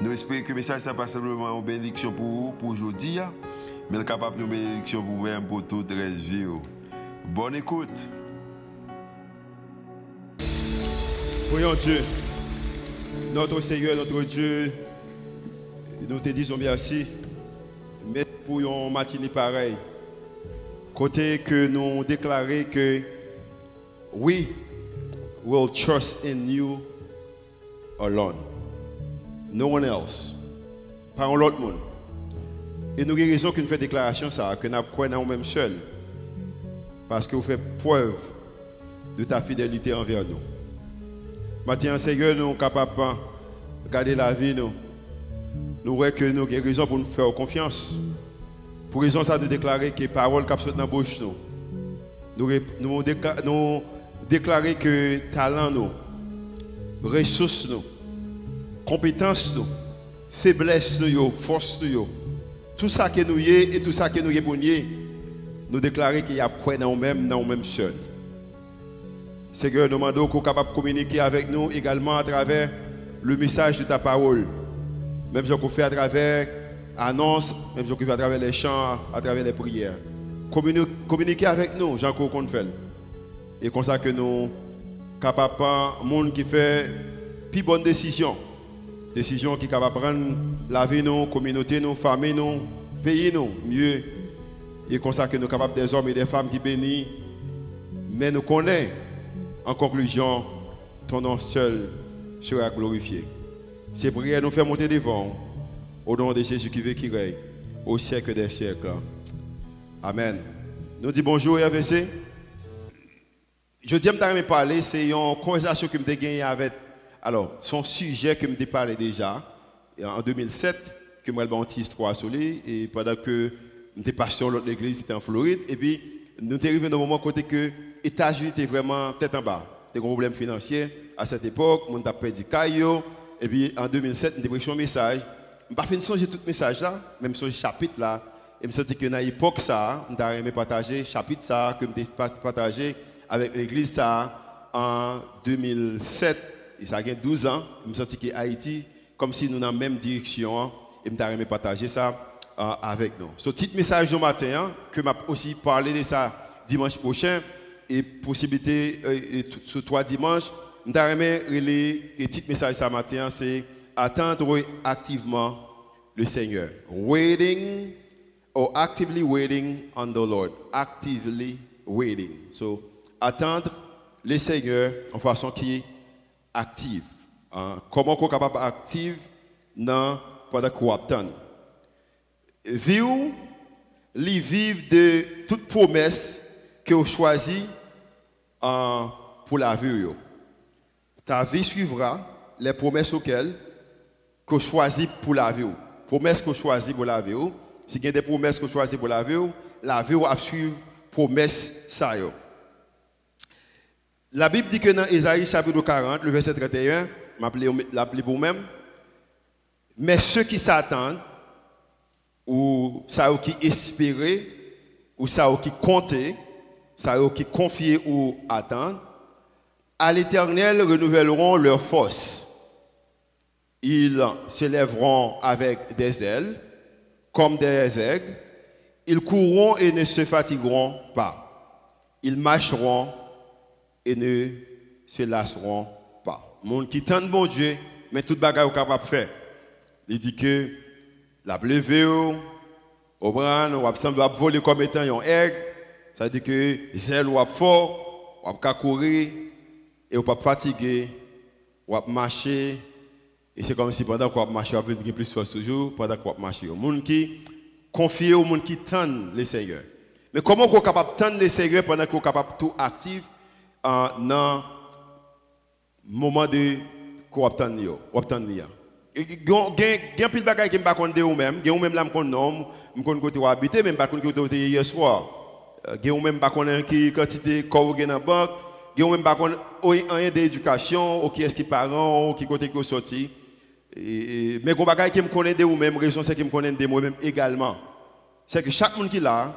Nous espérons que le message n'est pas simplement une bénédiction pour vous, pour aujourd'hui, hein, mais capable de bénédiction pour vous-même, pour toute la vie. Bonne écoute. Voyons Dieu, notre Seigneur, notre Dieu, nous te disons merci. Mais pour une matinée pareille, côté que nous déclarons que we will trust in you alone. No one else. Pas un autre monde. Et nous avons raison que nous déclaration ça, que nous croyons nous-mêmes seuls. Parce que vous faites preuve de ta fidélité envers nous. Maintenant, Seigneur, nous sommes capables de garder la vie. Nous, nous que nous avons pour nous faire confiance. Pour raison ça de déclarer que les paroles qui sont dans la bouche, nous, nous, nous, nous déclarer que talent, nous, ressources, nous, compétences, faiblesses, nous, force, nous, tout ça que nous y et tout ça que nous y nous déclarer qu'il y a quoi dans nous-mêmes, dans nous-mêmes seuls. Seigneur, nous demandons qu'on capable de communiquer avec nous également à travers le message de ta parole. Même ce qu'on fait à travers l'annonce, même ce qu'on fait à travers les chants, à travers les prières. Communiquer avec nous, Jean-Claude fait. Et comme ça que nous capables, monde qui fait plus bonne décision. Décision qui de prendre la vie, nous, communauté, nous, famille, nous, pays, nous, mieux. Et comme ça que nous sommes capables des hommes et des femmes qui bénissent. Mais nous connaissons, en conclusion, ton nom seul sera glorifié. Ces prières nous fait monter devant. Au nom de Jésus qui veut qui règne au siècle des siècles. Amen. Nous disons bonjour RVC. Je dis que je parler, c'est une conversation que je gagnée avec alors, son sujet que je parlé déjà, en 2007, que moi, j'ai 3 soleil, et pendant que j'étais pasteur l'autre église, c'était en Floride, et puis nous arrivés dans un moment côté que États-Unis étaient vraiment tête en bas. C'était un problème financier à cette époque, on a perdu Caillou, et puis en 2007, nous avons un message. Je n'ai pas fait changer tout le message là, même ce chapitre là, et je me suis que dans l'époque ça, avons aimé partager chapitre ça, que je partagé avec l'église ça en 2007 ça a 12 ans, je me sens que Haïti, comme si nous dans la même direction, hein, et je me partager ça euh, avec nous. Ce petit message du matin, hein, que m'a aussi parlé de ça dimanche prochain, et possibilité, euh, ce trois dimanches, je relayer le petit message ce matin, c'est attendre activement le Seigneur. Waiting or actively waiting on the Lord. Actively waiting. So, attendre le Seigneur en façon qui active. Hein? Comment on est capable active dans pendant qu'on attend. Vivre, les vivre de toute promesse que vous choisit hein, pour la vie. Ta vie suivra les promesses auxquelles que vous choisit pour la vie. Promesses que vous choisit pour la vie. Si il y a des promesses que vous choisit pour la vie, la vie va suivre promesses. La Bible dit que dans Isaïe chapitre 40, le verset 31, l'appelez vous-même, mais ceux qui s'attendent, ou ça qui espéraient, ou ça qui comptaient, ça qui confiaient ou attendent, à l'éternel renouvelleront leur force. Ils s'élèveront avec des ailes, comme des aigles. Ils courront et ne se fatigueront pas. Ils marcheront et ne se lasseront pas. Monde qui tente bon Dieu, mais tout bagage est capable de faire. Il dit que la levé au bras, on va voler comme étant un aigle. Ça veut dire que zèle ou fort, va courir et on pas fatiguer, on va marcher. Et c'est comme si pendant qu'on marche, on va plus force toujours pendant qu'on marche. Le monde qui confie au monde qui tend le Seigneur. Mais comment on est capable de tendre le Seigneur pendant qu'on est capable de tout actif dans le moment de qu'on Il y a pile de bagages qui me pas de ou même, là me connais connais côté où habiter même pas connais hier soir. A même pas connais qui quantité corps dans la banque, même pas d'éducation, ou qui est-ce qui parent, ou qui côté qui sorti. Mais les bagages qui me raison c'est qui me moi-même également. C'est que chaque monde qui là,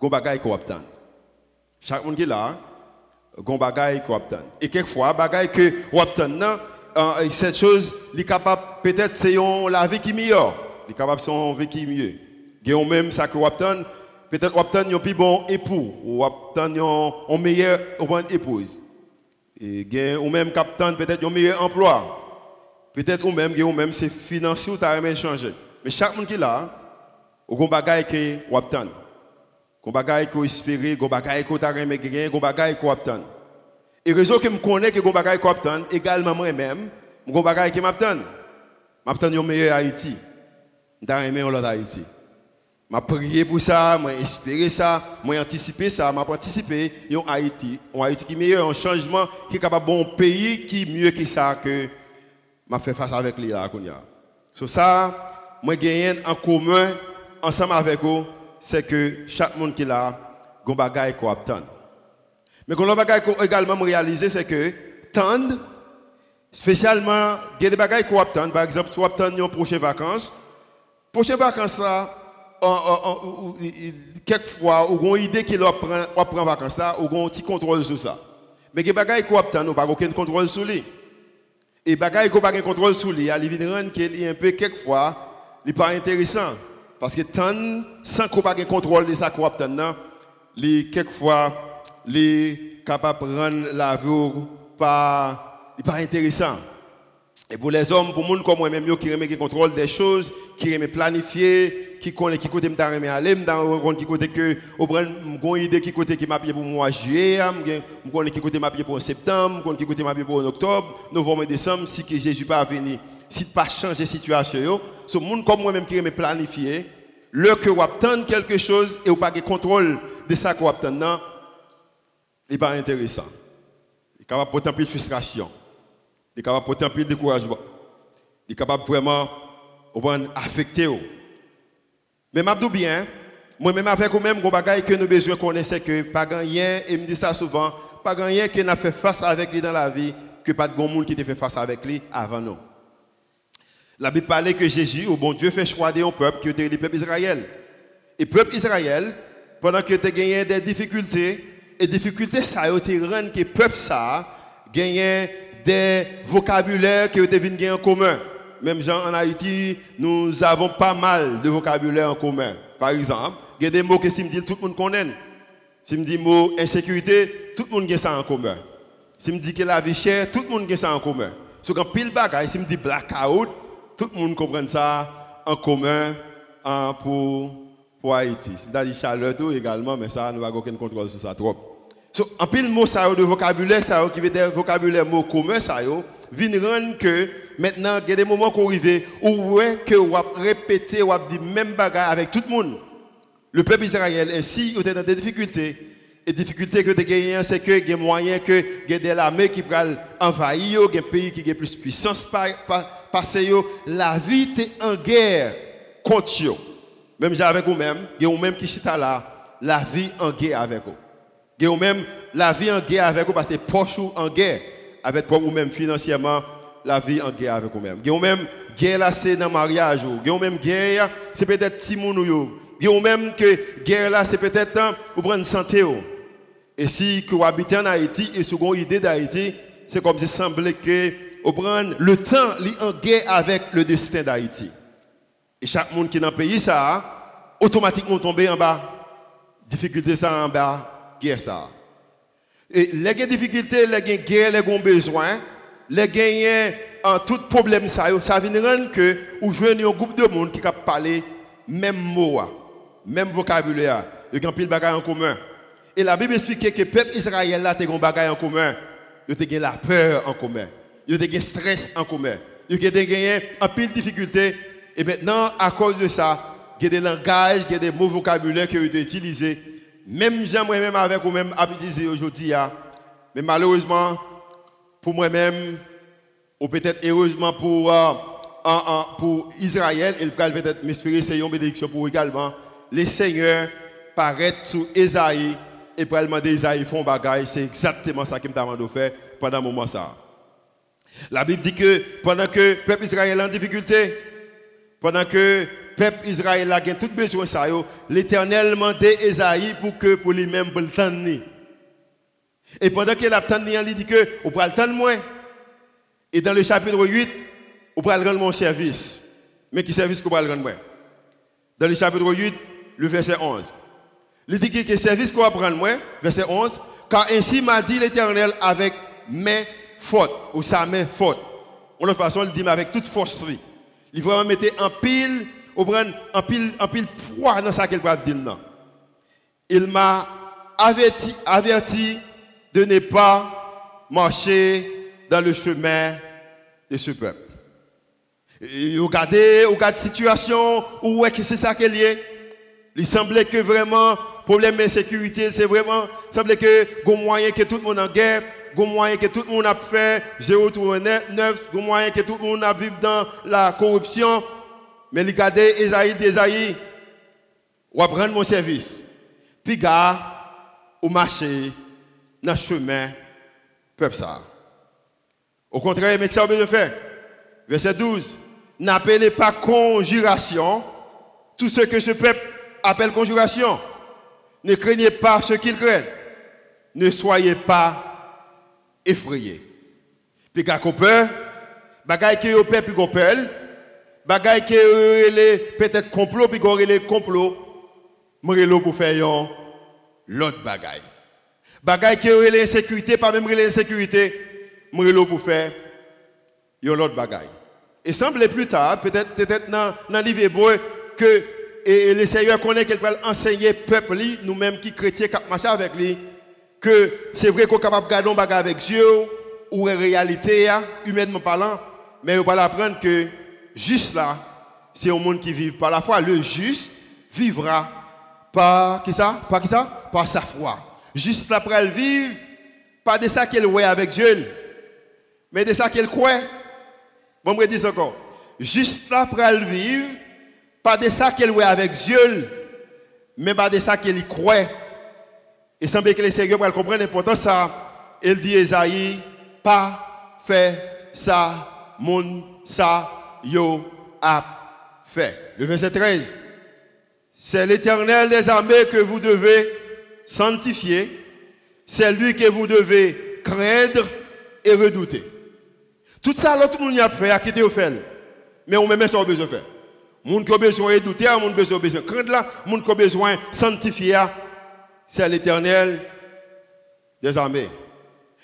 gon bagaille qu'on obtient. Chaque monde qui est là, gon bagaille obtient. Et quelquefois, bagaille que obtient, euh, cette chose, peut-être c'est la vie qui meilleure. Il capable son vie qui mieux. Et même ça que on obtient, peut-être obtient un plus bon époux, ou obtient une meilleure épouse. Et ou même captain peut-être un meilleur emploi. Peut-être ou même, ou même c'est financier ou t'as changer. Mais chaque monde qui là, on a bagaille que obtient. Gon bagay ko espérer, gon bagay ko ta reme gagner, gon bagay ko obtenir. Et raison que me connais que gon bagay ko obtenir également moi-même, gon bagay qui m'obtenir. M'obtenir un meilleur Haïti. M'ta reme l'autre Haïti. M'a prié pour ça, m'a espéré ça, m'a anticipé ça, m'a anticipé un Haïti, un Haïti qui meilleur, un changement qui est capable bon pays qui mieux que ça que m'a fait face avec lui là Sur ça, moi gagne en commun ensemble avec vous c'est que chaque monde qui est là, a un bagage qu'on obtient. Mais également réaliser, c'est que spécialement, il y a des bagages qu'on obtient. Par exemple, tu obtiens une prochaine vacances. Prochaine vacances, quelquefois, ou une idée qu'il prend vacances, ça, ou un petit contrôle sur ça. Mais il y a des bagages qu'on obtient, nous n'avons aucun contrôle sur lui. Et les bagages qu'on n'a pas contrôle sur lui, il y a un peu, quelquefois, il n'est pas intéressant. Parce que tant, sans qu'on ait contrôle de ça qu'on les quelquefois, les capables de rendre la vie pas, pas intéressant. Et pour les hommes, pour les gens comme moi-même, qui remet contrôle des choses, qui remet planifier, qui connaît qui côté m'ta remet aller, m'ta qui côté que au une idée qui côté qui m'a pour mois juillet, me connais qui côté m'a pour septembre, me qui côté m'a pour octobre, novembre décembre si Jésus pas venir si tu pas changer situation, ce monde comme moi-même qui me planifier, le que vous obtenez quelque chose et vous pas de contrôle de ça que vous obtenez, il n'est pas intéressant. Il est capable de porter un peu de frustration. Il est capable de porter un peu de découragement. Il est capable vraiment affecter. Mais je bien, moi-même avec vous-même, je bagage que nous besoin connaître, que pas rien, et me dit ça souvent, pas rien qui n'a fait face avec lui dans la vie, que pas de bon monde qui a fait face avec lui avant nous. La Bible parlait que Jésus, au bon Dieu, fait choisir un peuple qui était le peuple Israël. Et le peuple Israël, pendant que tu gagné des difficultés, et difficultés, ça a été rendu que le peuple ça gagnait des vocabulaires qui étaient venus en commun. Même gens en Haïti, nous avons pas mal de vocabulaire en commun. Par exemple, il y a des mots que si me dit tout le monde connaît. Si me dit mot insécurité, tout le monde a ça en commun. Si me dit que la vie chère, tout le monde a ça en commun. Si quand pile bagaille, me dit blackout, tout le monde comprend ça en commun hein, pour, Haïti. C'est-à-dire chaleur également, mais ça, nous n'avons aucun contrôle sur ça trop. So, en pile mot ça de vocabulaire ça qui veut dire vocabulaire mot commun ça vient rendre que maintenant il y a des moments qu'on arrive où ouais que on répéter on dire même bagarre avec tout le monde le peuple israélien ainsi était dans des difficultés et difficulté que tu gagnes, c'est que il y a moyen que des armées qui peuvent envahir, un pays qui a plus de puissance parce que la vie est en guerre contre eux. Même avec vous-même, il y a même qui chita là, la vie en guerre avec vous. Il y a même la vie en guerre avec vous parce que poche en guerre avec vous-même financièrement, la vie en guerre avec vous-même. Il y a même guerre là c'est dans le mariage, il y a même guerre c'est peut-être il y a même que guerre là c'est peut-être pour prendre santé. Et si vous habitez en Haïti et vous avez une idée d'Haïti, c'est comme si semblait que le temps en guerre avec le destin d'Haïti. Et chaque monde qui est dans le pays, ça, automatiquement tomber en bas. Difficulté ça en bas, guerre ça. Et les difficultés, les guerres, les besoins, les gagnants en tout problème ça, ça vient rendre que vous jouez un groupe de monde qui peut parler même mot, même vocabulaire, il y a pile de en commun. Et la Bible explique que le peuple Israël a un bagage en commun. Il a la peur en commun. Il a un stress en commun. Il a gagné un pile de difficultés. Et maintenant, à cause de ça, il y a des langages, il y a des mots vocabulaires qui ont été utilisés. Même j'aimerais même avec vous-même utiliser aujourd'hui. Hein. Mais malheureusement, pour moi-même, ou peut-être heureusement pour euh, pour Israël, peut peut-être m'inspirer, c'est une bénédiction pour également. Les seigneurs paraissent sous Esaïe et pour demander Esaïe font bagaille. C'est exactement ça qu'il m'a demandé de faire pendant un moment ça. La Bible dit que pendant que le peuple Israël est en difficulté, pendant que le peuple Israël a tout besoin ça, l'Éternel demandé Esaïe pour que pour lui-même pour le Et pendant qu'il a il dit que on prend le temps de moins. Et dans le chapitre 8, on va rendre service. Mais qui service qu'on va rendre moi? Dans le chapitre 8, le verset 11. Il dit que le service qu'on va prendre moi, verset 11, car ainsi m'a dit l'Éternel avec mes fautes, ou sa main faute. De toute façon, il dit avec toute force. Il va mettre en pile, ou prendre en pile, en pile poids dans ça qu'il va dire. Il m'a averti, averti de ne pas marcher dans le chemin de ce peuple. Et regardez, regardez la situation, où est-ce que c'est ça qui est lié. Il semblait que vraiment, problème d'insécurité, c'est vraiment, il semblait que, il moyen que tout le monde en guerre, il moyen que tout le monde a fait, 039, il moyen que tout le monde a vécu dans la corruption. Mais regardez, Esaïe, Esaïe, va prendre mon service. Puis, gars, au marché, dans le chemin, peuple ça. Au contraire, mais ça de faire. Verset 12. N'appelez pas conjuration tout ce que ce peuple appelle conjuration. Ne craignez pas ce qu'ils craignent. Ne soyez pas effrayés. Puis quand on peur, bagaille qui est peur puis qu'on peur, bagaille qui est peut-être complot puis qu'on les complot, m'relo pour faire l'autre bagaille. Bagaille qui est l'insécurité, pas même l'insécurité, m'relo pour faire l'autre bagaille. Et semble plus tard, peut-être peut dans, dans livre hébreu, que et, le Seigneur connaît qu'il va enseigner peuple, nous-mêmes qui chrétiens, qui marchent avec lui, que c'est vrai qu'on est capable de garder un avec Dieu, ou en réalité, humainement parlant, mais on va apprendre que juste là, c'est un monde qui vit par la foi. Le juste vivra par qui ça? Par qui ça? Par sa foi. Juste après le vivre, pas de ça qu'elle voit avec Dieu, mais de ça qu'elle croit. Bon, je dis encore. Juste après le vivre, pas de ça qu'elle voit avec Dieu, mais pas de ça qu'elle croit. Et semble que les Seigneurs pour comprendre l'importance ça. Elle dit Esaïe, pas fait ça, mon ça, yo a fait. Le verset 13. C'est l'éternel des armées que vous devez sanctifier. C'est lui que vous devez craindre et redouter. Tout ça, l'autre monde a fait, a quitté au fait. Mais on met ça au besoin de faire. Moun qui a besoin de douter, moun qui a besoin de craindre là, moun qui a besoin de sanctifier, c'est l'éternel des armées.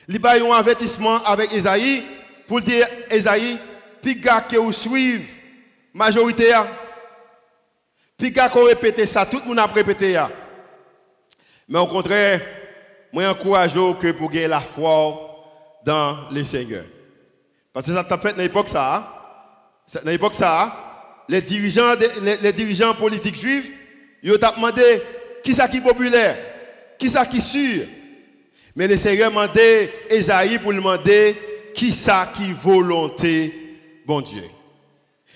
Il y a un avertissement avec Esaïe pour dire Esaïe, puis que vous suivez majorité, puis que vous répétez ça, tout le monde a répété. Mais au contraire, moi j'encourage que pour gagner la foi dans les seigneurs. Parce que ça t'a fait dans l'époque ça. Dans l'époque ça, les dirigeants, les, dirigeants politiques juifs, ils ont demandé qui ça qui est populaire, qui ça qui sûr? Mais le Seigneur a demandé Esaïe pour demander qui ça qui volonté, bon Dieu.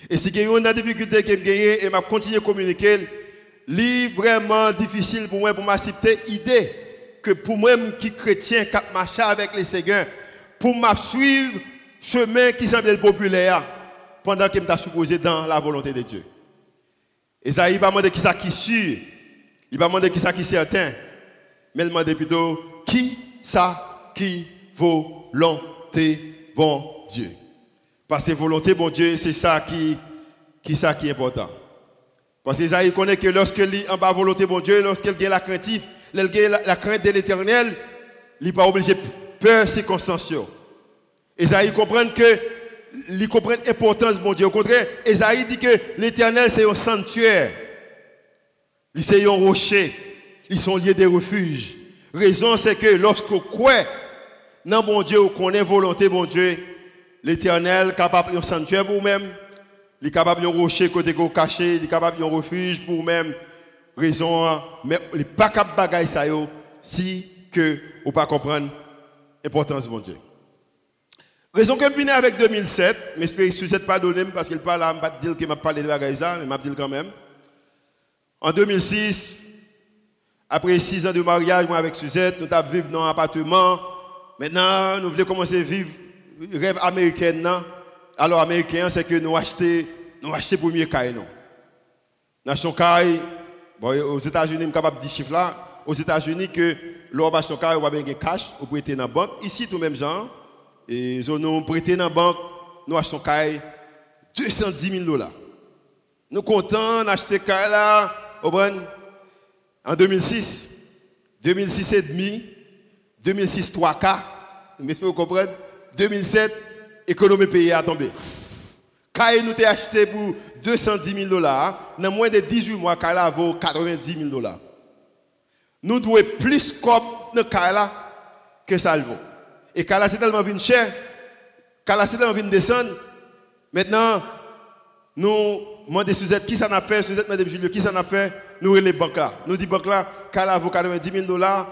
Et si il y a une difficulté que j'ai et m'a continué à communiquer, c'est vraiment difficile pour moi pour m'accepter l'idée que pour moi qui chrétien, qui marche avec les Seigneur, pour suivre chemin qui semble populaire pendant qu'il m'a supposé dans la volonté de Dieu. Esaïe va demander qui ça qui sûr, il va demander qui ça qui certain, mais il demande plutôt qui ça qui volonté bon Dieu? Parce que volonté bon Dieu, c'est ça qui, qui, ça qui est important. Parce qu'Esaïe connaît que lorsqu'il est en bas volonté bon Dieu, lorsqu'il a la crainte, la, crainte de l'éternel, il n'est pas obligé de peur circonstancielle. Esaïe comprend que il comprend l'importance mon Dieu. Au contraire, Esaïe dit que l'éternel c'est un sanctuaire. C'est un rocher. Ils sont liés des refuges. Raison c'est que lorsqu'on croit dans mon Dieu, on connaît volonté mon Dieu, l'éternel capable un sanctuaire pour vous-même. Il est capable un rocher côté caché, il est capable un refuge pour vous-même. Raison, mais il n'est pas capable de ça si que ou pas comprendre l'importance de mon Dieu. Raison que je avec 2007, mais je ne suis pas donné parce qu'il parle, je ne dire qu'il m'a parlé de la mais je dire quand même. En 2006, après six ans de mariage, moi avec Suzette, nous avons vécu dans un appartement. Maintenant, nous voulons commencer à vivre le rêve américain. Alors, américain, c'est que nous achetons nous achetons premier caille. Nous achetons caille. Bon, aux États-Unis, je suis capable de dire chiffre là. Aux États-Unis, que l'on va acheter caille, on va cash, on prêter dans la banque. Ici, tout même genre. Et nous prêter dans la banque, nous achetons caille 210 000 dollars. Nous comptons d'acheter caille là, au en 2006, 2006 et demi, 2006 3K, mais vous comprenez 2007, économie pays a tombé. Quand nous avons acheté pour 210 000 dollars, dans moins de 18 mois, Kala vaut 90 000 dollars. Nous devons plus comme dans Kala que ça vaut. Et Kala c'est tellement venu cher, Kala c'est tellement venu descendre. Maintenant, nous demandons Suzette qui ça n'a fait, Suzette, Madame Julio, qui ça n'a fait, nous les banques là. Nous disons banque là, Kala vaut 90 000 dollars,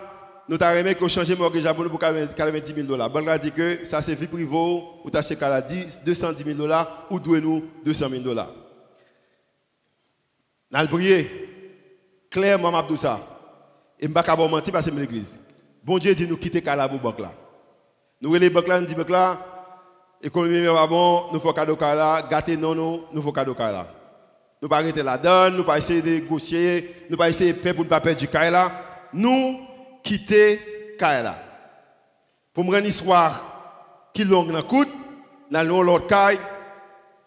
nous avons aimé qu'on change mortgage pour 90 000 dollars. Banque là dit que ça c'est vie privée, ou t'achetez Kala 210 000 dollars, ou douez nous 200 000 dollars. Nous prié, clairement, m'a ça. Et je ne vais pas mentir parce que c'est l'église. Bon Dieu dit nous quitter Kala pour banque là. Nous les banques là, nous disons banque là, économie mais bon, nous faisons cadeau Kala, gâter non, nous, nous faisons cadeau Kala. Nous ne pas arrêter la donne, nous pas essayer de négocier, nous pas essayer de faire pour ne pas perdre du Kaila. Nous quitter Kaila. Pour me histoire qui longue dans le dans l'autre Kaila,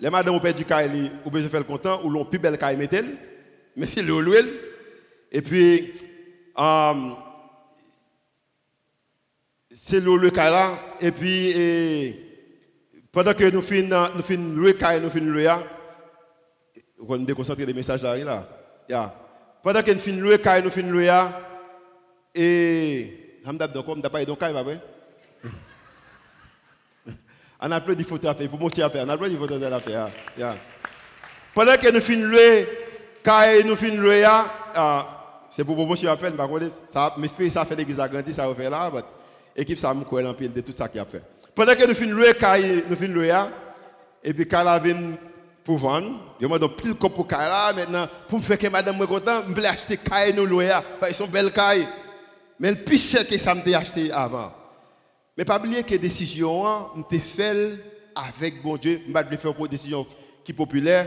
les madames ont perdu Kaila, ou bien je le content, ou l'ont plus belle mettelle, mais c'est l'huile. Et puis, um, c'est le Kaila, et puis, pendant que nous finissons louer Kaila, nous finissons louer, on me déconcentrer des messages là. là. Yeah. Pendant nous finissons louer, quand nous finissons louer, et. Je ne sais pas, donc, vrai? On a plein de photos à faire, pour montrer à faire. On a plein de photos à faire. Yeah. Pendant que nous finissons louer, quand nous finissons louer, c'est pour promotion à faire, ça, mais ça fait l'église agrandie, ça va faire là, mais l'équipe, ça me colle en pile de tout ça qu'il a fait. Pendant que nous finissons louer, quand nous finissons louer, et puis quand la vient pour vendre. Je me donne plus de pour là maintenant pour me faire que madame me content, je vais acheter caille nous louer parce qu'ils sont belles cailles. Mais le plus cher que ça me acheté avant. Mais pas oublier que décision me fait avec bon Dieu, je vais faire une décision qui est populaire.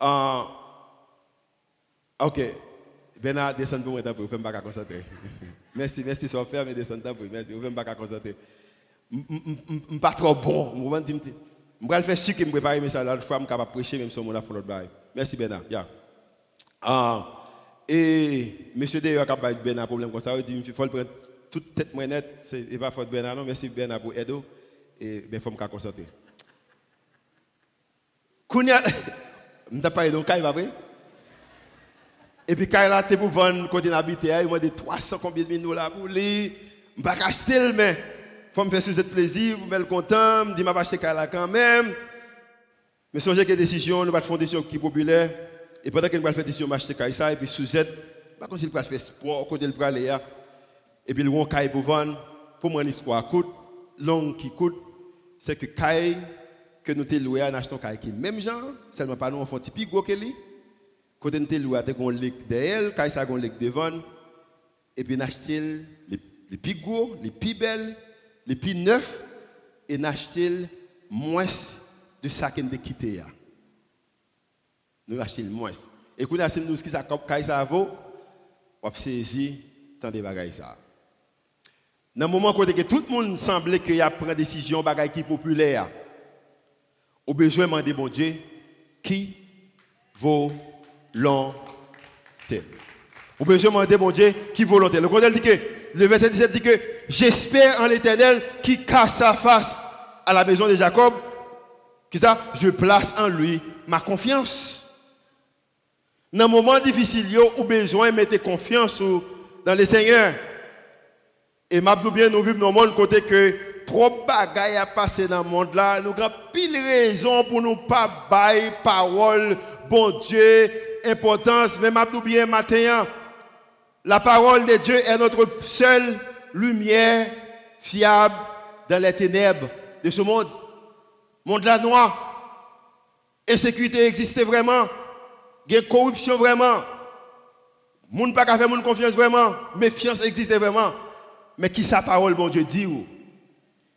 Uh, OK. Bernard, descend pour moi, pour ne pas concentrer. merci, merci, ça fait, mais descend pour merci, je ne pas concentrer. Je ne suis pas trop bon. Je vais faire ce que je prépare ça l'autre fois, je suis capable de prêcher même a Merci Bernard. Ah, et monsieur d'ailleurs capable de Bernard problème comme ça, il dit il faut tête moins nette, c'est pas faute Bernard non, merci Bernard pour aider. Et bien faut me concentrer. Kounya je parlé donc il va vrai? Et puis quand il a été pour vendre côté habité, il m'a dit 300 combien de dollars pour lui, je vais acheter mais faut me faire ce plaisir, vous me content, me dit m'a acheter là quand même. Mais songez que décision, nous pas faire décision qui populaire. Et pendant que nous faire décision m'acheter ça et puis Suzette, pas comme s'il faire sport côté le aller et puis le rond caille pour vendre pour moi histoire coûte longue qui coûte c'est que caille que nous t'ai loué en achetant caille qui même genre seulement pas nous on fait petit gros que lui côté nous t'ai loué avec un leg derrière caille ça un leg devant et puis acheter les les plus gros les plus belles les plus neufs et n'acheter moins de ça qu'on a quitté. Nous achetons moins. Et quand nous ce qui ça vaut, on saisir tant de bagages. Dans le moment où tout le monde semblait qu'il a pris une décision bagaille qui populaire, au besoin de demander bon Dieu qui vaut l'entel. Au besoin de demander bon Dieu qui vaut. Le contexte dit que le verset 17 dit que j'espère en l'éternel qui cache sa face à la maison de Jacob. Qui ça? Je place en lui ma confiance. Dans un moment difficile, ou besoin de mettre confiance dans le Seigneur. Et m'a bien nous vivons dans le monde côté que trop de bagailles à passer dans le monde là, nous avons pile raison pour nous pas bailler parole, bon Dieu, importance, mais m'a bien matin la parole de Dieu est notre seule lumière fiable dans les ténèbres de ce monde. monde la noire, insécurité existait vraiment, il corruption vraiment, monde pas faire monde confiance vraiment, méfiance existait vraiment. Mais qui sa parole, bon Dieu, dit où?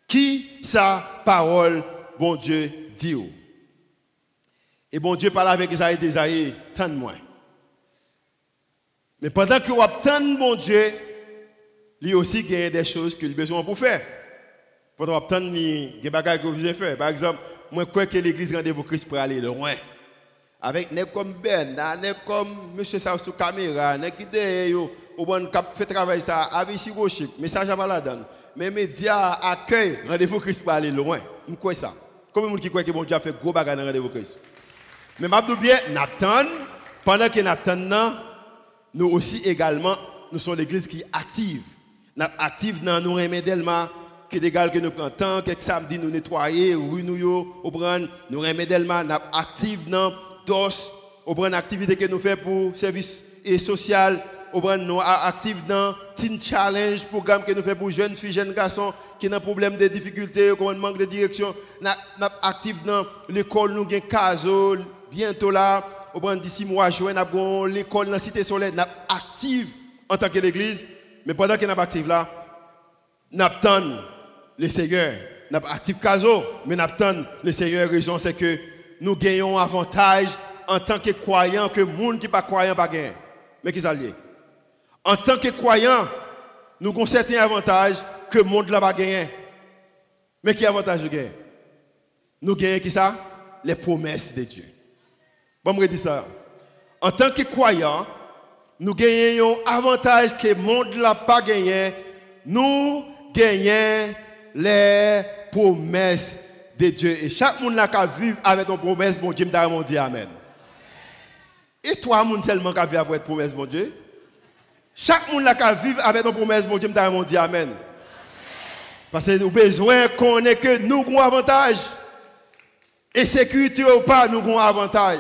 Qui sa parole, bon Dieu, dit où? Et bon Dieu parle avec Isaïe, Isaïe, tant de moins. Mais pendant que vous attendez bon Dieu, il aussi gagne des choses qu'il a besoin pour faire. Pendant que vous attendez, y a des choses que vous faire. Par exemple, moi, je crois que l'église rendez-vous Christ pour aller loin. Avec des comme Ben, des comme M. Sao sur caméra, des qui au bon cap fait travail ça, avec si Rocher, message à Maladan. Mais les médias accueillent rendez-vous Christ pour aller loin. Je crois ça. Combien de gens qui croient que bon Dieu a fait gros bagages dans rendez-vous Christ? Mais je bien, Nathan, pendant que Nathan, nous aussi également, nous sommes l'église qui active. Nous active dans nous remettre Delma, qui est égal que nous prenons temps, quelques samedi nous nettoyer, rue nous nous remettre Delma, nous active dans DOS, au prendre activité que nous faisons pour service et social, nous active dans Teen Challenge, programme que nous faisons pour jeunes filles, jeunes garçons qui ont un problème de difficultés, qui ont manque de direction. Nous active dans l'école, nous avons CASO, bientôt là, au prend d'ici mois juin, nous l'école dans la Cité Solaire, nous active en tant que l'église, mais pendant que nous actifs là, nous attendons le Seigneur. Nous active CASO, mais nous attendons le Seigneur. Raison, c'est que nous gagnons avantage en tant que croyants que le monde qui pas croyant pas gagner. Mais qui ça En tant que croyants, nous avons certains avantages que le monde n'a pas gagné. Mais qui avantage nous gagnons Nous gagnons qui ça? Les promesses de Dieu. Bon, je dire ça. En tant que croyants, nous gagnons avantage que le monde n'a pas gagné. Nous gagnons les promesses de Dieu. Et chaque monde qui vivre avec une promesse, bon Dieu, me dit Amen. Et toi, monde seulement qui vivre avec une promesse, bon Dieu? Chaque monde qui vivre avec une promesse, bon Dieu, me dit Amen. Parce que nous avons besoin qu'on ait que nous avons avantage. Et sécurité ou pas, nous avons avantage.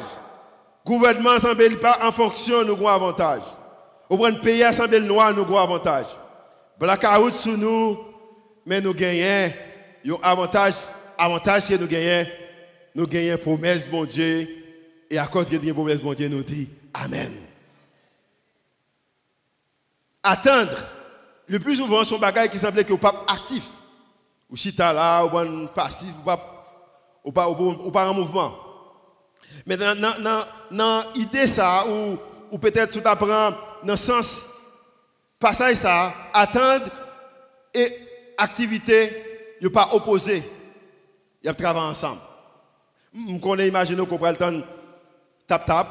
Gouvernement semble pas en fonction, nous avons avantage. Au point de pays semble noir, nous avons avantage. Blackout sur nous, mais nous gagnons un avantage, avantage que nous gagnons, nous gagnons promesse, bon Dieu, et à cause de nous promesse, bon Dieu, nous dit Amen. Attendre, le plus souvent, sont bagages qui semblent que pas actif. Ou chita là, ou passif, ou pas, ou pas en mouvement. Mais dans l'idée ça, ou, ou peut-être tout apprendre dans le sens, passage ça, attendre et activité, ne pas opposé. Ils travaillent ensemble. Je connais, imaginer qu'on prend le temps tap-tap,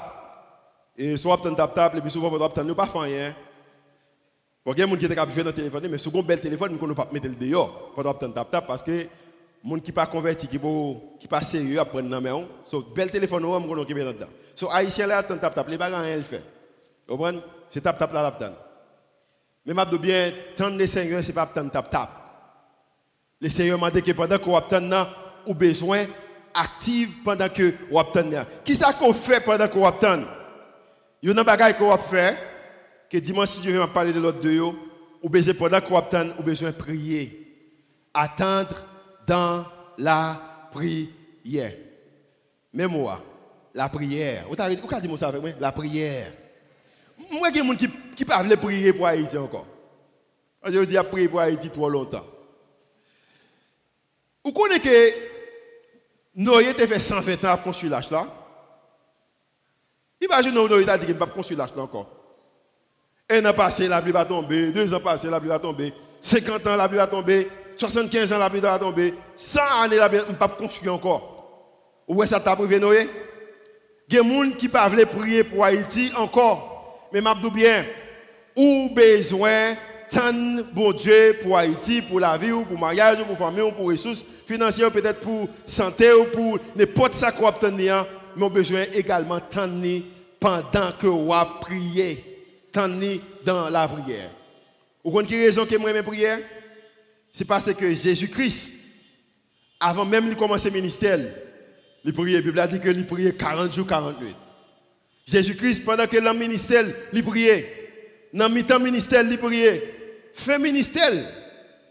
et soit on tap-tap, et puis souvent on ne pas faire rien. Il y a des gens qui ont fait dans le téléphone, mais un bel téléphone, on ne peut pas mettre le dehors on tap-tap parce que gens qui pas converti qui qui pas sérieux à prendre dans main so bel téléphone on qu'on qui dedans. So haïtien là tap tap les bagarres elle fait. Vous comprenez? C'est tap tap là là mais m'a bien tant les seigneurs c'est pas tap tap tap. Les seigneurs m'a dit que pendant qu'on attend ou besoin active pendant que on attend qui ça qu'on fait pendant qu'on attend? Il y a une bagaille qu'on fait que dimanche si je vais parler de l'autre de yo ou besoin pendant qu'on attend ou besoin prier. Attendre dans la prière. Mais moi, la prière. Vous avez dit ça avec moi La prière. Moi, il y a des gens qui ne peuvent pas prier pour Haïti encore. Je dis à prier pour Haïti trop longtemps. Vous connaissez que Noé a fait 120 ans à construire l'âge là? Imaginez Noé a dit qu'il ne pas construire l'âge là encore. Un an passé, la pluie va tomber. Deux ans passés, la pluie va tomber. 50 ans, la pluie va tomber. 75 ans, la pluie va tomber. 100 années, la pluie ne pas construire encore. Où que ça t'a privé Noé? Il y a des gens qui ne prier pour Haïti encore. Mais je bien, ou besoin tant bon Dieu pour Haïti, pour la vie, ou pour le mariage, ou pour la famille, ou pour ressources financières, peut-être pour la santé, ou pour n'importe quoi qu'on obtenir. Mais on besoin également tant pendant que on prier. Tant dans la prière. Vous connaissez quelle raison que moi mes prière c'est parce que Jésus-Christ, avant même de commencer le ministère, il priait, la Bible dit que il priait 40 jours, 40 nuits. Jésus-Christ, pendant que le ministère, il priait. Dans le mi-temps ministère, il priait. Fin ministère,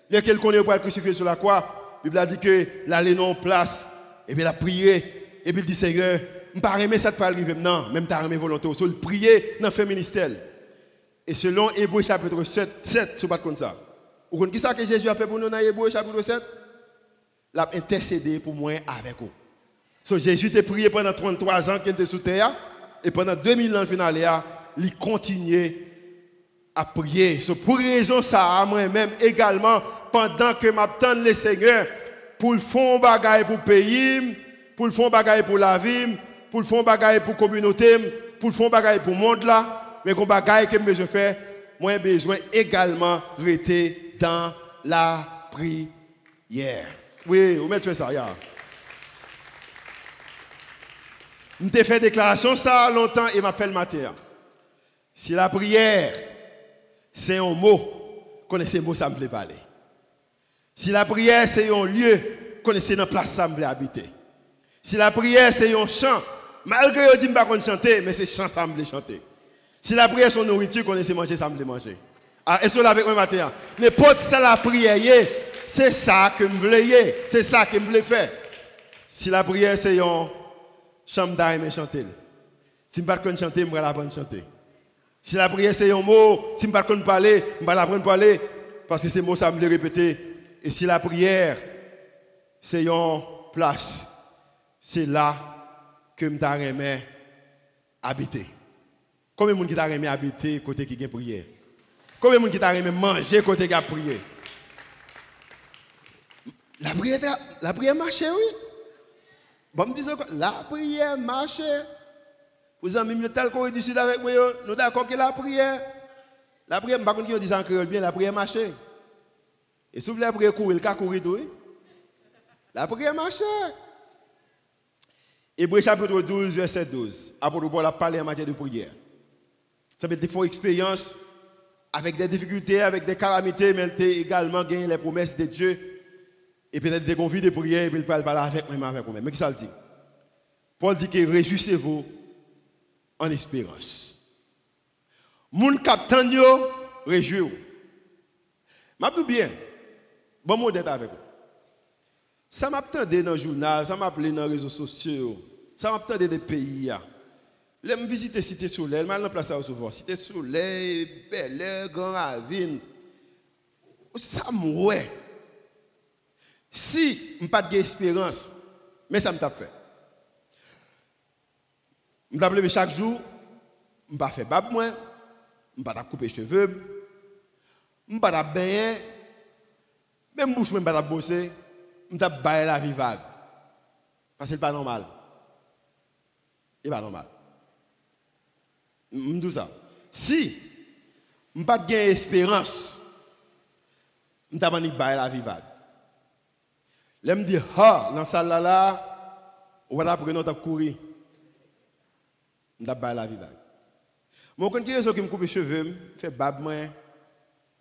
il y a quelqu'un qui est crucifié sur la croix. La Bible dit que l'aller en place Et puis il a prié. Et puis il dit Seigneur, je ne pas aimer ça pas arriver. Non, même tu as aimé volonté. So, il prier dans le ministère. Et selon Hébreu chapitre 7, 7, ce pas comme ça. Vous connaissez ce que Jésus a fait pour nous dans Hébreu chapitre 7 Il a intercédé pour moi avec vous. So, Jésus a prié pendant 33 ans qu'il était sous terre. Et pendant 2000 ans, final, il continuait à prier. So, pour raison ça, moi-même également, pendant que m'attends le Seigneur, pour le fond bagaille pour le pays, pour le fond bagaille pour la vie, pour le fond bagaille pour la communauté, pour le fond bagaille pour le monde là, mais qu'on bagaille que je fais, moi besoin également rester dans la prière. Oui, vous mettez ça, ya. Je fait déclaration ça longtemps et m'appelle matin. Si la prière, c'est un mot, connaissez le mot, ça me plaît parler. Si la prière, c'est un lieu, connaissez dans place, ça me plaît habiter. Si la prière, c'est un chant, malgré que je ne pas chanter, mais c'est chant, ça me plaît chanter. Si la prière, c'est une nourriture, connaissez manger, ça me plaît manger. Ah, et cela avec moi matin? N'importe ça la prière, c'est ça que me voulais, c'est ça que me voulais faire. Si la prière, c'est un chambre d'âme chanter. Si je ne pas chanter, je vais apprendre à chanter. Si la prière c'est un mot, si je ne pas parler, je vais apprendre à parler. Parce que ces mots, ça me les répéter. Et si la prière c'est une place, c'est là que je aimé habiter. Combien de monde qui t'a habiter côté qui a prière? Combien de monde qui t'a aimé manger côté qui a prié La prière, la prière marche, oui. Bon, me disons la prière marche. Vous avez mis tel qu'on du sud avec moi, nous d'accord que la prière, la prière, par contre, qui dit en créole bien, la prière marche. Et si vous voulez la prière courir, le cas courir tout, La prière marche. Hébreu chapitre 12, verset 12. Apôtre Paul a parlé en matière de prière. Ça veut dire des fois expérience avec des difficultés, avec des calamités, mais il également gagné les promesses de Dieu et peut-être des conviés de prière, et puis il parle avec moi, avec moi. Mais qui ça dit? Paul dit que réjouissez-vous en espérance. Moun captain yo, réjouissez-vous. Je bien, bon mot d'être avec vous. Ça m'a dans le journal, ça m'a appelé dans les réseaux sociaux, ça m'a des pays. Je me visite Cité Soleil, je place ça souvent. Cité Soleil, Bel Grand Ravine. Ça m'a si je n'ai pas d'espérance, mais ça me tape fait. Je me chaque jour, je ne pas faire bab moi, je ne pas couper les cheveux, je ne pas baigner, même bouche même pas bosser, je ne pas la vie vague. Parce que ce n'est pas normal. Ce n'est pas normal. Je dis. Si je n'ai pas d'espérance, je ne pas la vie vague. Là, me dit, ah, dans salle là, on va prendre notre courir. Je vais la vie. Moi, quand je suis qui me coupe les cheveux, je fais bab moi.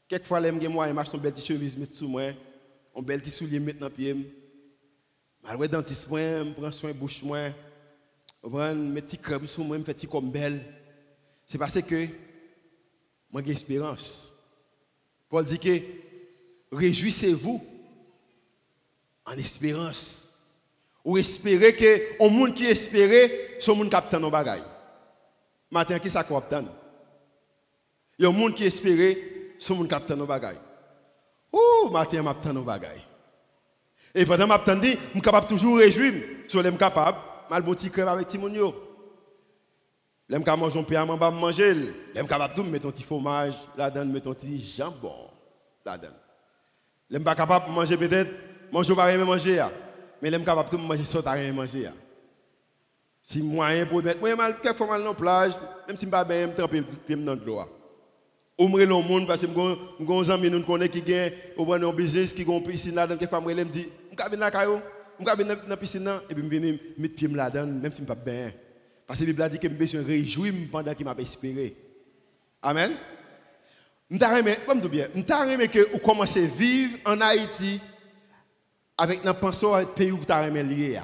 Quelquefois, je moi, je marche un bel petit chemise, mettre sous moi, soulier, le pied. Je vais dentiste, je prends soin de bouche. Je prends mes petits crèmes sous moi, je fais petit comme belle. C'est parce que moi, j'ai espérance. Paul dit que réjouissez-vous en espérance. Ou espérer que au monde qui espérait, ce monde capte nos bagailles. Matin, qui ça capte Il y a un monde qui espérait, ce monde capte nos bagailles. Ouh, matin, m'attend nos bagailles. Et pendant que je suis capable toujours réjouir. Si je suis capable, je petit crème avec Timonio. Je capable de manger un pain, je manger. Je suis capable de mettre un petit fromage. Là-dedans, mettre un petit jambon. Là-dedans. Je suis capable de manger peut-être. Manger pas rien manger mais l'aime capable de manger à rien manger si moyen pour mettre moi mal quelquefois mal dans plage même si pas bien me tremper pied dans l'eau Omre le monde parce que mon ami nous connaît qui gagne. Au bon un business qui gon piscine là dedans quelquefois moi me dit on ka venir dans caillou. On ka venir dans piscine là et puis me venir mettre pied là dedans même si pas bien parce que la Bible dit que me besoin réjouir pendant qu'il m'a espéré amen comme tout bien, m'ta que vous commencez à vivre en Haïti avec notre pensée à pays où tu as lié.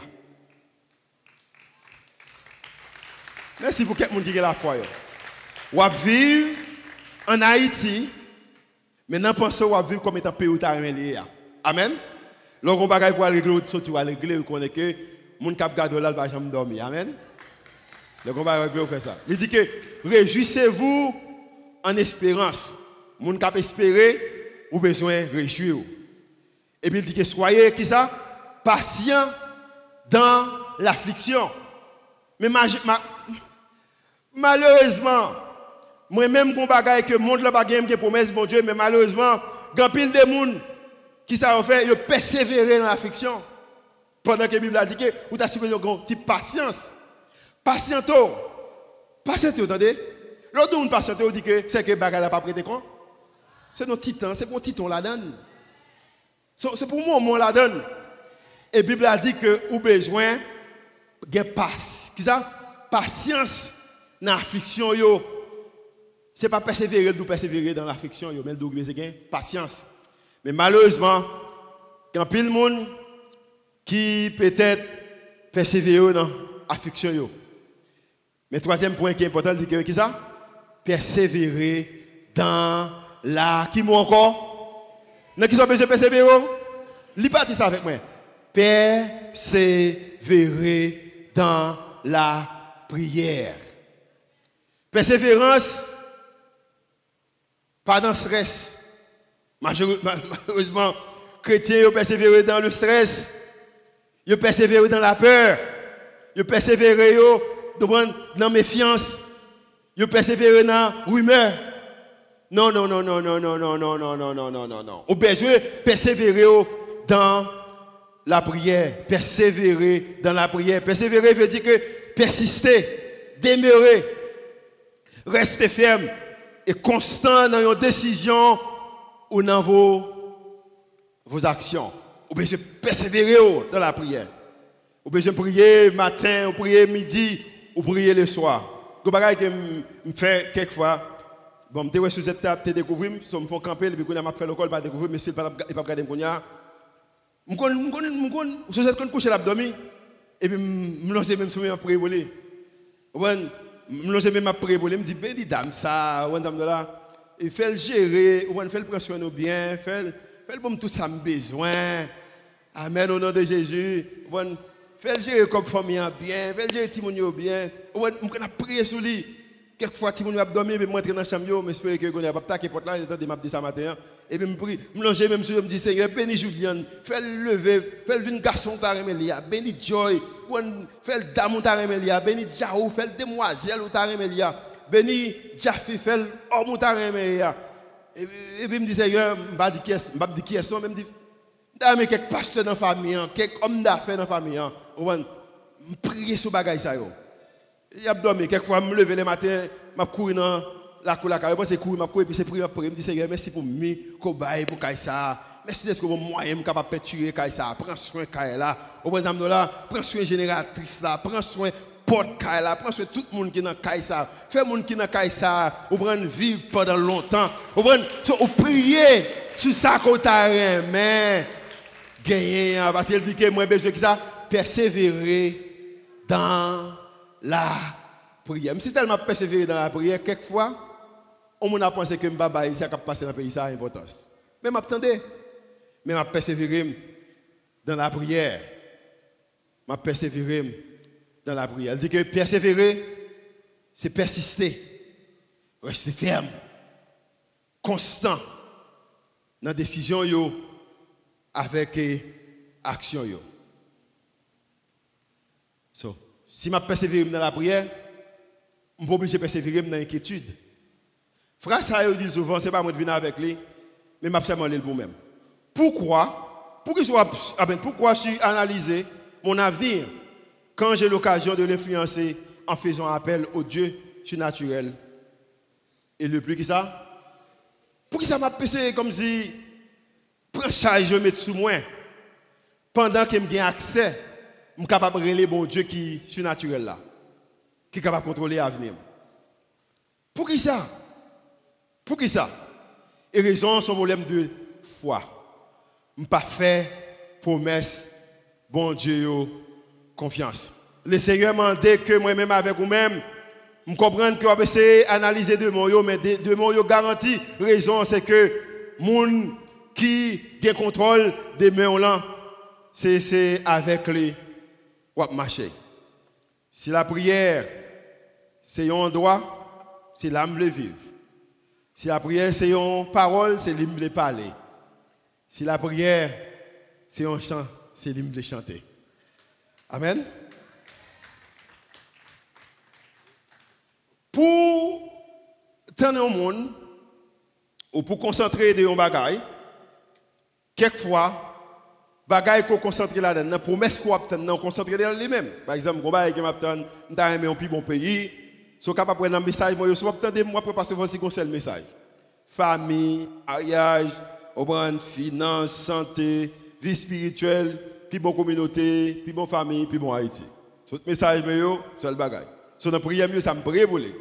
Merci pour quelqu'un qui a la foi. Ou vivre en Haïti, mais dans pensée ou vivre comme étant pays où tu as lié. Amen. Lorsqu'on va régler, tu vas régler, on connaît que mon cap garde là, pas jamais dormir. Amen. Le combat va faire ça. Il dit que réjouissez-vous en espérance. Mon cap espérer ou besoin réjouir. Et puis il dit que soyez qui ça? Patient dans l'affliction. Mais malheureusement, moi-même, je que le monde n'a pas de promesse, mon Dieu, mais malheureusement, il y a pile de monde qui ça fait, ils persévérer dans l'affliction. Pendant que la Bible a dit que vous avez supposé une type patience. Patiento. Patiento, vous entendez L'autre monde patiente, on dit que c'est que bagaille n'a pas prêté compte. C'est notre titan, c'est pour titan la donne. C'est pour moi, on la donne. Et la Bible a dit que vous besoin de patience. dans l'affliction. Ce n'est pas persévérer, nous persévérer dans l'affliction, mais nous patience. Mais malheureusement, il y a plein de monde qui peut-être persévère dans l'affliction. Mais troisième point qui est important, c'est que ça? Persévérer dans la... Qui m'a encore? Nous qui sont besoin de persévérer? Lis ça avec moi. Persévérer dans la prière. Persévérance, pas dans le stress. Malheureusement, chrétiens persévéré dans le stress. Ils persévéré dans la peur. Ils persévéré dans la méfiance. Ils ont persévéré dans la rumeur. Non, non, non, non, non, non, non, non, non, non, non, non, non, non. Au besoin persévérer dans la prière. Persévérer dans la prière. Persévérer veut dire que persister, demeurer, rester ferme et constant dans vos décisions ou dans vos, vos actions. Vous besoin persévérer dans la prière. Vous besoin prier matin, ou prier midi, ou briller le soir. Go bagay me fait quelquefois bon me sur cette table te découvrir so me font camper et m'a fait l'école pas découvrir monsieur pas pas regarder me connait. Me connait me me sur cette coucher l'abdomen e et me lancer même. Bon me me dit ben dit dame ça on dame là et fait le gérer fait le pressionner bien fait fait bon tout ça me. Amen au nom de Jésus. Bon Fais comme famille bien, fais gérer Timoun bien. Je vais prier sur lui. Quelquefois, Timoun a dormi, mais moi, dans la chambre, mais j'espère que je vais pas taquer porte là, j'attends de m'appeler ça matin. Hein. Et puis, je prie, je me même sur je me dis, Seigneur, bénis Julien, fais lever, fais-le une garçon, ta remélia, bénis Joy, fais-le dame, ta remélia, bénis Jahou, fais-le demoiselle, ta remélia, bénis Jaffi, fais-le homme, ta remélia. Et puis, je me dis, Seigneur, je ne vais pas dire qui je ne vais je me dis, mais quelques pasteurs dans la famille quelques hommes d'affaires dans la famille on prier sur bagaille ça yo. Il a dormi quelquefois me lever le matin m'a dans la cour la c'est courir m'a puis prier me dit Seigneur merci pour mi cobaye pour Kaisa merci d'être mon moyen capable de tuer Kaisa prends soin Kaisa là. Au là prends soin génératrice là. Prends soin porte là, prends soin tout le monde qui dans Kaisa. Fais le monde qui dans Kaisa, ou prendre vivre pendant longtemps. Ou prendre, prier sur ça qu'on t'a mais gagner hein, parce qu'il dit que moi besoin que ça? Persévérer dans la prière. Même si tellement persévérer dans la prière quelquefois on a pensé que mbaba ça qui passer dans le pays ça a importance. Mais m'attendez. Mais m'a persévérer dans la prière. M'a persévérer dans la prière. Elle dit que persévérer, c'est persister, rester ferme, constant dans la décision yo, avec action. Yo. So, si je persévère dans la prière, je suis obligé de persévérer dans l'inquiétude. Frère, ça dit souvent, ce n'est pas moi de venir avec lui, mais je suis le pour même. Pourquoi pourquoi, je suis analysé mon avenir quand j'ai l'occasion de l'influencer en faisant appel au Dieu surnaturel? Et le plus que ça, pour que ça m'a passé comme si, prends je mets sous moi. Pendant que j'ai accès, je suis capable de relayer bon Dieu qui est surnaturel là, qui est capable de contrôler l'avenir. Pour qui ça? Pour qui ça? Et raison, son problème de foi. Je ne pas fait promesse, bon Dieu, confiance. Le Seigneur m'a dit que moi-même avec vous-même, je comprends que vous essayer d'analyser de mon mais de mon garantie. Raison, c'est que monde qui a contrôle des mains c'est avec lui ou marcher. Si la prière, c'est un droit, c'est l'âme le vivre. Si la prière, c'est une parole, c'est l'âme le parler. Si la prière, c'est un chant, c'est l'âme le chanter. Amen. Pour tenir au monde, ou pour concentrer des bagailles, quelquefois, bagaille qu'on concentre là-dedans, promesse qu'on obtient, concentrer dans lui-même. Par exemple, on va m'attend, on a un plus bon pays, sont capable de prendre un message, moi, je suis obtenu moi pour passer voici le message. Famille, mariage, finance, santé, vie spirituelle, puis bon communauté, puis bon famille, puis bon Haïti. Ce message, c'est le bagaille. Si on prie mieux, ça me prie pour lui.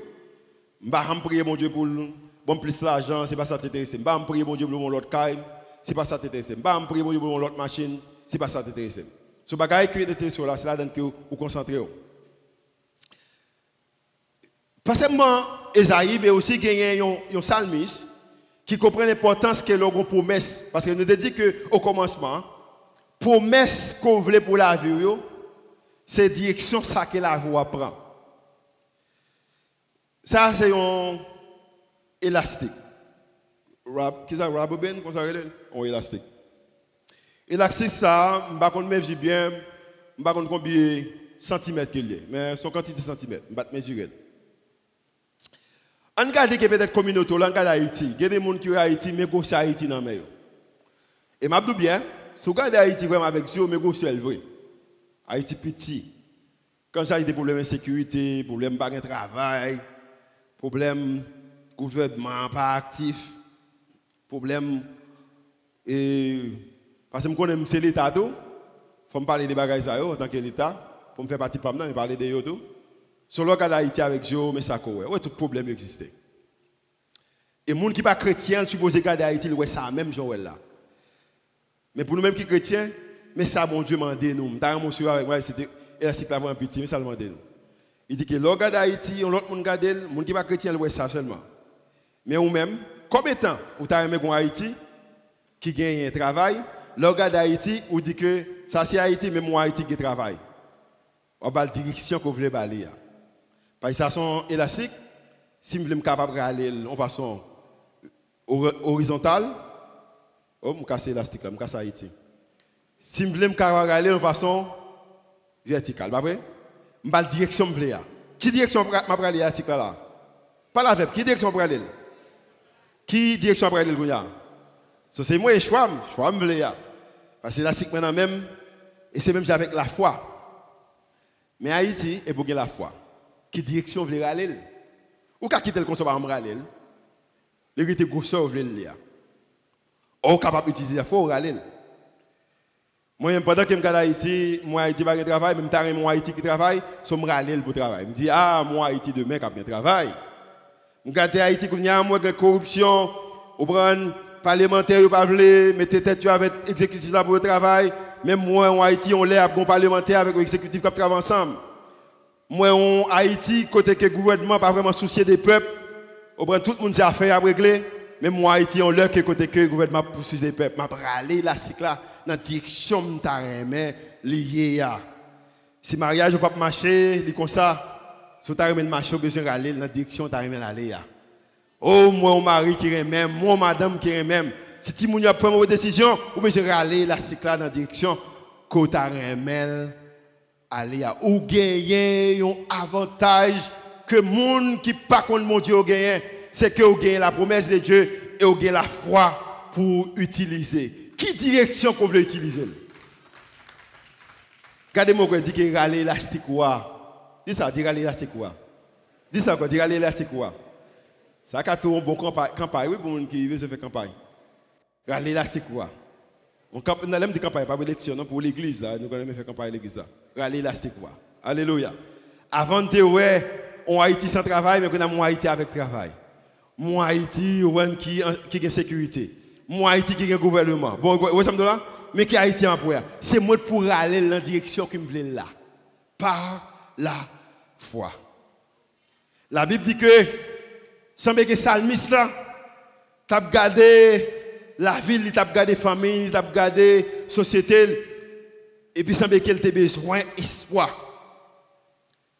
Je prier mon Dieu pour bon plus l'argent, c'est pas ça qui t'intéresse. Je prier mon Dieu pour mon autre c'est pas ça qui t'intéresse. Je ne pas prier pour mon autre machine, c'est pas ça qui t'intéresse. Ce bagage qui sur là, c'est là que vous concentrez. Pas seulement Esaïe, mais aussi un psalmiste qui comprend l'importance que l'on promesse. Parce que nous dit qu'au commencement, promesse qu'on voulait pour la vie, c'est direction ça que la voie prend. Ça, c'est un élastique. Rab, qui ça, rubber band, comment ça Un élastique. Élastique, ça, je ne sais pas bien, je ne sais pas combien de centimètres qu'il est, mais son quantité de centimètres, je ne sais pas mesurer. On regarde que peut-être communauté, on Haïti. Il y a des gens qui sont Haïti, mais qui sont Haïti Et je dis bien, si vous regardez Haïti avec Dieu, mais c'est vrai. Haïti petit. Quand y a des problèmes de sécurité, problèmes de travail, problème gouvernement pas actif, problème et parce que je connais c'est l'état tout, faut me parler des bagages ça en tant que l'état, pour me faire partie pas me parler de tout. Sur le cas d'Haïti avec Dieu, mais ça quoi ouais tout problème existait. Et les gens qui pas chrétien, supposé garder Haïti, ouais ça même Joël là. Mais pour nous mêmes qui chrétiens, mais ça mon Dieu m'a nous, m'ta monsieur avec moi c'était et c'est là un petit mais ça le demandé nous. Il dit que l'on garde Haïti, l'autre monde garde, le monde qui pas chrétien, le ça seulement. Mais ou même, combien de temps vous avez aimé Haïti qui gagne un travail, l'on garde Haïti, ou dit que ça c'est Haïti, mais moi Haïti qui travaille. On va la direction que vous voulez balayer. Parce que ça sont élastiques, si vous voulez capable d'aller en façon horizontale, oh, je casse l'élastique, je casse Haïti. Si vous voulez capable d'aller en façon verticale, pas vrai? la direction me Qui direction m'a pralé à ce là Pas la verbe, qui direction m'a pralé Qui direction m'a pralé So c'est moi et choix, choix me Parce que là c'est maintenant même et c'est même avec la foi. Mais Haïti est pour la foi. Qui direction veut aller Ou qu'a quitter le conseil par aller Les était grosseur veut le Ou capable d'utiliser la foi aller moi, pendant que je suis Haïti, moi, Haïti pas de travail, même si moi, Haïti qui travaille, je suis râler pour travail. Je me dis, ah, moi, Haïti demain, qui a travail. Je regarde Haïti, il y a moins de corruption, au prend parlementaire, vous pas mettez tête avec l'exécutif pour le travail. Même moi, en Haïti, on l'est avec parlementaire, avec l'exécutif qui travaille ensemble. Moi, en Haïti, côté que le gouvernement pas vraiment soucié des peuples, au prend tout le monde a affaires à régler. Même moi, Haïti, on l'est que côté que le gouvernement pousse des peuples. Je là, c'est là dans la direction de mais lié à. Si mariage ne pas marcher, dit comme ça, si tu as marcher, besoin aller dans la direction de aller. Oh, mon mari qui même, moi, madame qui même. Si tu as pris une décision, ou bien aller la dans la direction que tu as aller. Ou gagner un avantage que le monde qui pas contre mon Dieu gagne, c'est que vous gagnez la promesse de Dieu et vous gagnez la foi pour utiliser qui direction qu'on veut utiliser? Regardez-moi quand dit que râler élastique Dis ça, dis râler élastique Dis ça quoi, dis râler élastique Ça a tout un bon campagne, oui, pour gens qui veulent faire campagne. Râler élastique On a même des campagnes, pas élection, non, pour l'église, nous allons faire campagne l'église. Râler élastique Alléluia. Avant de ouais, on Haïti sans travail, mais on a mon Haïti avec travail. Mon Haïti, qui, qui a sécurité moi Haïti qui est gouvernement. Bon, vous savez là? Mais qui Haïti en pour C'est moi pour aller dans la direction qui me plaît là. Par la foi. La Bible dit que, semble que salmiste là, t'as gardé la ville, t'as gardé la famille, t'as gardé la société, et puis semble qu'il a besoin espoir.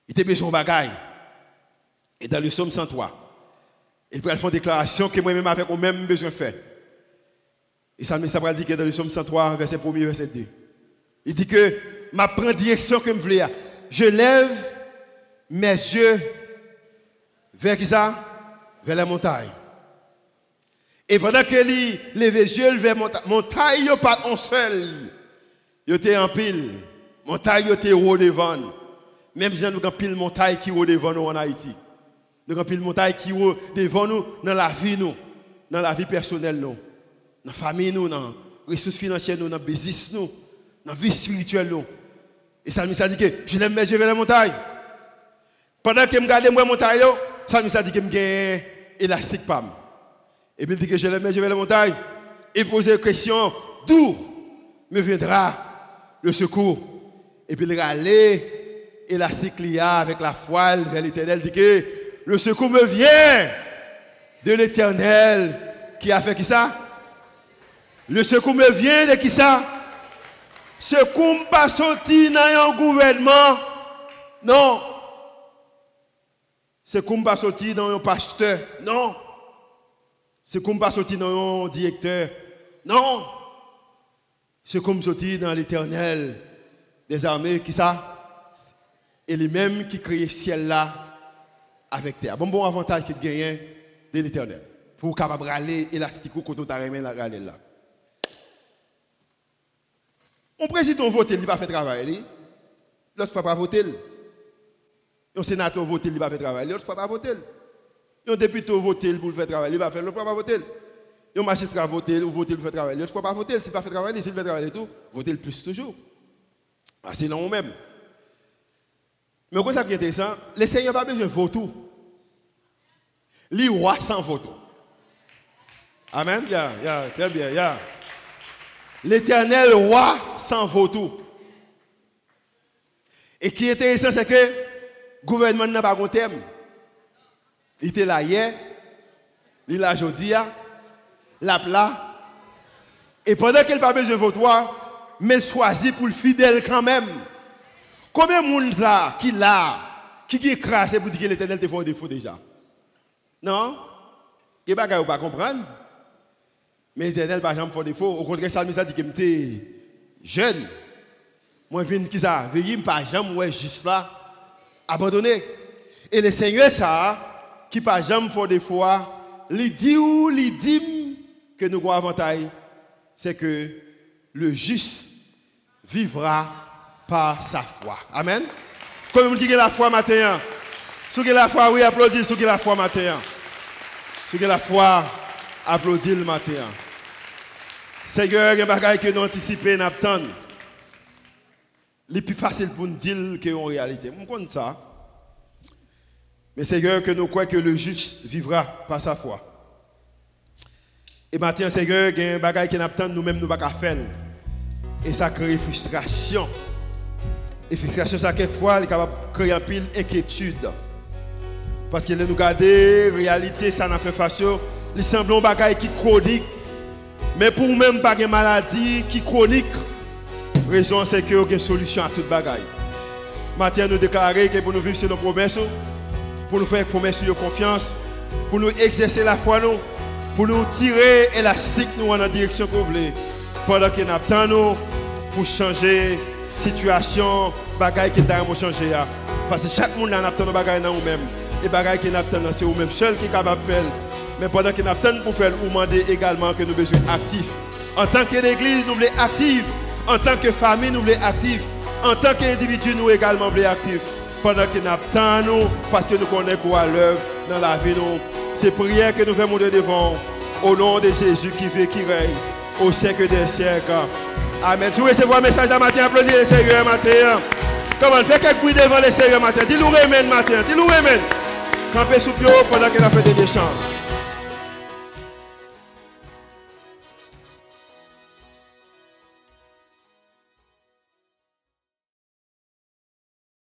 Il était besoin de bagaille. Et dans le psaume 103, il peut faire une déclaration que moi-même avec au même besoin de faire. Et ça me dit que dans le psaume 103, verset 1 verset 2. Il dit que ma prend direction que je voulais. Je lève mes yeux vers qui ça? Vers la montagne. Et pendant que les yeux vers la montagne, il pas un seul. Il était en pile. Montagne était haut devant. Même si nous avons pile montagne qui est devant nous en Haïti. Nous avons pile montagne qui est devant nous dans la vie nous, dans la vie personnelle nous, dans la famille nous, dans les ressources financières nous, dans le business nous, dans la vie spirituelle nous. Et ça me dit que je lève mes yeux vers la montagne. Pendant que je regarde la montagne, ça me dit que je élastique pam. Et puis il dit que je mes yeux vers la montagne. Et pose la question, d'où me viendra le secours? Et puis il aller élastique avec la foi vers l'éternel, dit que le secours me vient de l'éternel qui a fait qui ça? Le secours me vient de qui ça? Secours pas sorti dans un gouvernement. Non. Secours pas sorti dans un pasteur. Non. Secours pas sorti dans un directeur. Non. Secours sorti dans l'éternel des armées. Qui ça Et lui-même qui crée ciel là avec terre. Bon, bon avantage qu'il gagne de l'éternel. Pour capable aller élastique quand tu as là. Un président vote, il ne va pas faire travail. Fois pas voter. Un sénateur vote, il ne va faire travail. L'autre fois pas voter. Un député vote pour faire travail, il va faire. L'autre fois pas voter. Un magistrat vote ou vote pour faire travail. L'autre fois pas voter. S'il ne pas faire travail, s'il fait travail et tout, voter le plus toujours. Ah, c'est non même. Mais quoi ça qui est intéressant, les seigneurs n'ont pas besoin de voter. Les rois sans vote. Amen. Yeah, yeah, très bien, yeah. L'éternel roi sans vautour. Et qui est intéressant, c'est que le gouvernement n'a pas de thème. Il était là hier, il est là aujourd'hui, là, là. Et pendant qu'il n'a pas besoin de votoir, mais choisit pour le fidèle quand même. Combien de monde là, qui là, qui est écrasé pour dire que l'éternel te fait un défaut déjà? Non? Il n'y a pas pas comprendre. Mais l'éternel va jamais faire défaut. Au contraire, ça dit que j'étais jeune. Moi, je viens qui ça? Veillez pas jamais juste là abandonné. Et le Seigneur ça qui pas jamais faire défaut, il dit ou il dit que nous avons avantage, c'est que le juste vivra par sa foi. Amen. Comme vous dites la foi matin. Ceux qui la foi, oui, applaudissez ceux qui la foi matin. Ceux qui la foi, applaudissez le matin. Seigneur, il y a des choses que nous anticipons, nous attendons. C'est plus facile pour nous dire qu'en réalité. Je comprends ça. Mais Seigneur, que nous croyons que le juste vivra par sa foi. Et maintenant, Seigneur, il y a des choses que nous nous-mêmes, nous ne pouvons pas faire. Et ça crée frustration. Et frustration, ça, quelquefois, est capable de créer un pile d'inquiétude. Parce que nous regardons, la réalité, ça n'a fait face. Il semble un bagage qui est chronique mais pour même pas une maladie qui chronique, raison c'est que y a une solution à toute bagaille. Maintenant nous déclarer que pour nous vivre sur nos promesses, pour nous faire promesses de confiance, pour nous exercer la foi nous, pour nous tirer élastique nous en la direction que vous voulez. Pendant que nous nous pour changer situation, bagaille qui t'a changer. Parce que chaque monde a attend bagaille dans nous-mêmes. Et bagaille qui attend c'est vous-même seul qui est capable de faire. Mais pendant qu'il attend pour faire, vous demandez également que nous besoin actifs. En tant qu'église, nous voulons actifs. En tant que famille, nous voulons actifs. En tant qu'individu, nous également voulons actifs. Pendant attend nous, parce que nous connaissons quoi l'œuvre dans la vie, nous. C'est prière que nous faisons devant. Au nom de Jésus qui vit, qui règne, au siècle des siècles. Amen. Si vous recevez un message à matin, applaudissez le Seigneur matin. Comment Faites quelques bruit devant le Seigneur matin? Dis-nous Amen matin. Dis-nous Amen. Campez sous pied pendant qu'il a fait des échanges.